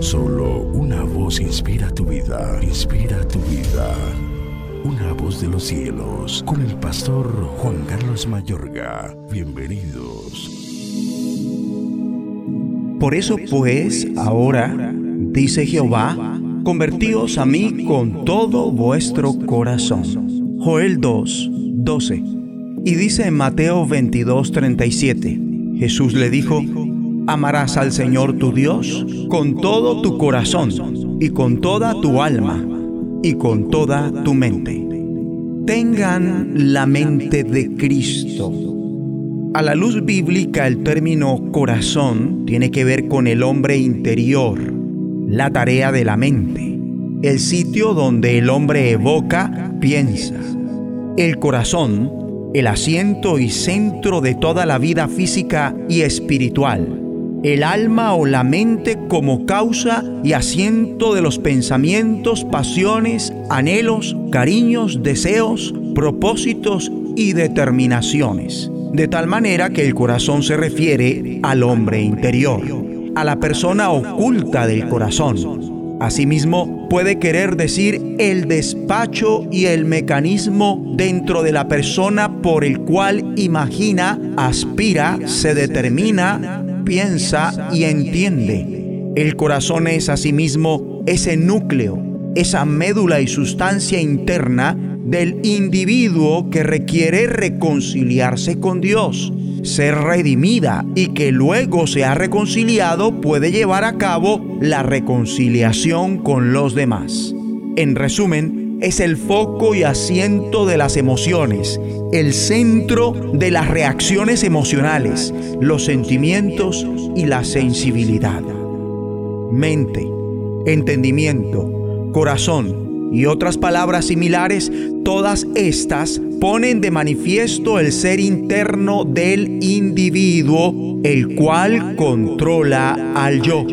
Solo una voz inspira tu vida, inspira tu vida. Una voz de los cielos, con el pastor Juan Carlos Mayorga. Bienvenidos. Por eso pues, ahora, dice Jehová, convertíos a mí con todo vuestro corazón. Joel 2, 12. Y dice en Mateo 22, 37, Jesús le dijo, amarás al Señor tu Dios con todo tu corazón y con toda tu alma y con toda tu mente. Tengan la mente de Cristo. A la luz bíblica el término corazón tiene que ver con el hombre interior, la tarea de la mente, el sitio donde el hombre evoca, piensa. El corazón, el asiento y centro de toda la vida física y espiritual el alma o la mente como causa y asiento de los pensamientos, pasiones, anhelos, cariños, deseos, propósitos y determinaciones. De tal manera que el corazón se refiere al hombre interior, a la persona oculta del corazón. Asimismo, puede querer decir el despacho y el mecanismo dentro de la persona por el cual imagina, aspira, se determina, piensa y entiende. El corazón es asimismo ese núcleo, esa médula y sustancia interna del individuo que requiere reconciliarse con Dios, ser redimida y que luego se ha reconciliado puede llevar a cabo la reconciliación con los demás. En resumen, es el foco y asiento de las emociones, el centro de las reacciones emocionales, los sentimientos y la sensibilidad. Mente, entendimiento, corazón y otras palabras similares, todas estas ponen de manifiesto el ser interno del individuo, el cual controla al yo.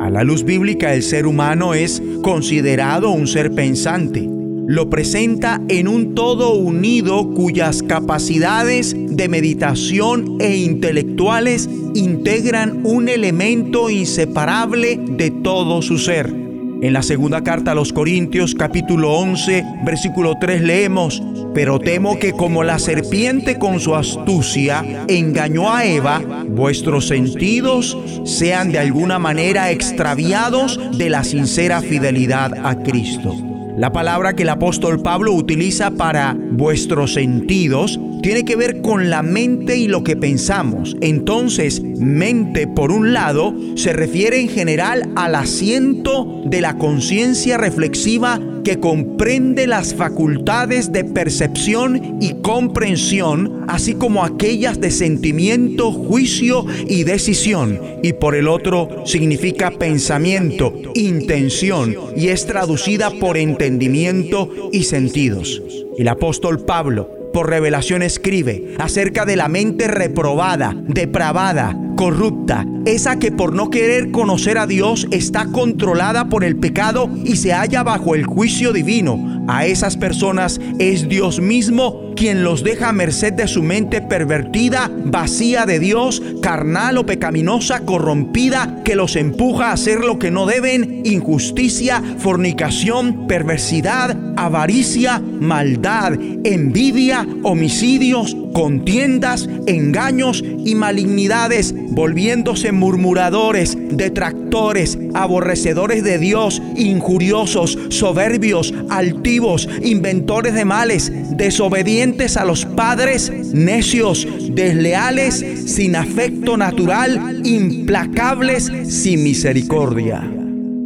A la luz bíblica el ser humano es considerado un ser pensante lo presenta en un todo unido cuyas capacidades de meditación e intelectuales integran un elemento inseparable de todo su ser. En la segunda carta a los Corintios capítulo 11 versículo 3 leemos, pero temo que como la serpiente con su astucia engañó a Eva, vuestros sentidos sean de alguna manera extraviados de la sincera fidelidad a Cristo. La palabra que el apóstol Pablo utiliza para vuestros sentidos tiene que ver con la mente y lo que pensamos. Entonces, mente, por un lado, se refiere en general al asiento de la conciencia reflexiva que comprende las facultades de percepción y comprensión, así como aquellas de sentimiento, juicio y decisión. Y por el otro significa pensamiento, intención y es traducida por entendimiento y sentidos. El apóstol Pablo por revelación escribe acerca de la mente reprobada, depravada, corrupta, esa que por no querer conocer a Dios está controlada por el pecado y se halla bajo el juicio divino. A esas personas es Dios mismo quien los deja a merced de su mente pervertida, vacía de Dios, carnal o pecaminosa, corrompida, que los empuja a hacer lo que no deben, injusticia, fornicación, perversidad, avaricia, maldad, envidia, homicidios, contiendas, engaños y malignidades, volviéndose murmuradores, detractores, aborrecedores de Dios, injuriosos, soberbios, altivos, inventores de males, desobedientes a los padres, necios, desleales, sin afecto natural, implacables, sin misericordia.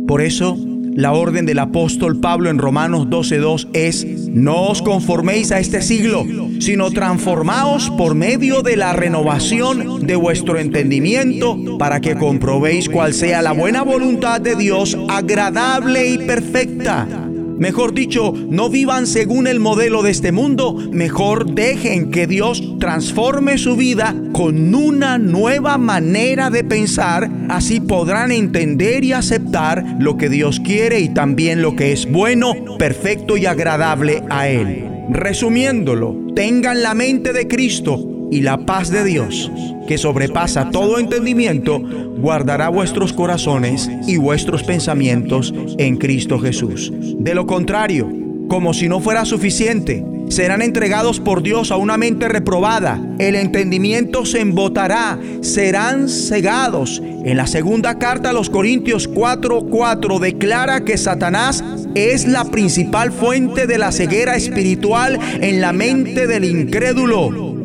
Por eso, la orden del apóstol Pablo en Romanos 12.2 es, no os conforméis a este siglo, sino transformaos por medio de la renovación de vuestro entendimiento para que comprobéis cuál sea la buena voluntad de Dios agradable y perfecta. Mejor dicho, no vivan según el modelo de este mundo, mejor dejen que Dios transforme su vida con una nueva manera de pensar, así podrán entender y aceptar lo que Dios quiere y también lo que es bueno, perfecto y agradable a Él. Resumiéndolo, tengan la mente de Cristo y la paz de Dios que sobrepasa todo entendimiento, guardará vuestros corazones y vuestros pensamientos en Cristo Jesús. De lo contrario, como si no fuera suficiente, serán entregados por Dios a una mente reprobada. El entendimiento se embotará, serán cegados. En la segunda carta a los Corintios 4:4 declara que Satanás es la principal fuente de la ceguera espiritual en la mente del incrédulo.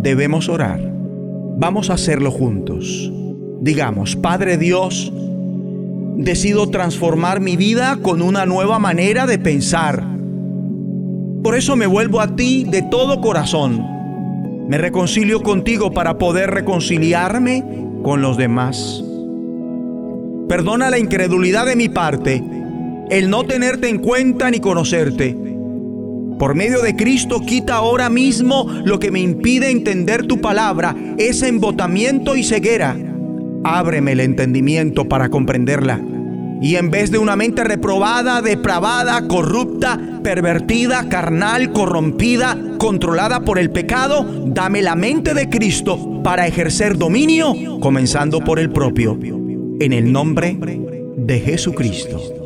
Debemos orar. Vamos a hacerlo juntos. Digamos, Padre Dios, decido transformar mi vida con una nueva manera de pensar por eso me vuelvo a ti de todo corazón. Me reconcilio contigo para poder reconciliarme con los demás. Perdona la incredulidad de mi parte, el no tenerte en cuenta ni conocerte. Por medio de Cristo quita ahora mismo lo que me impide entender tu palabra, ese embotamiento y ceguera. Ábreme el entendimiento para comprenderla y en vez de una mente reprobada, depravada, corrupta, pervertida, carnal, corrompida, controlada por el pecado, dame la mente de Cristo para ejercer dominio, comenzando por el propio. En el nombre de Jesucristo.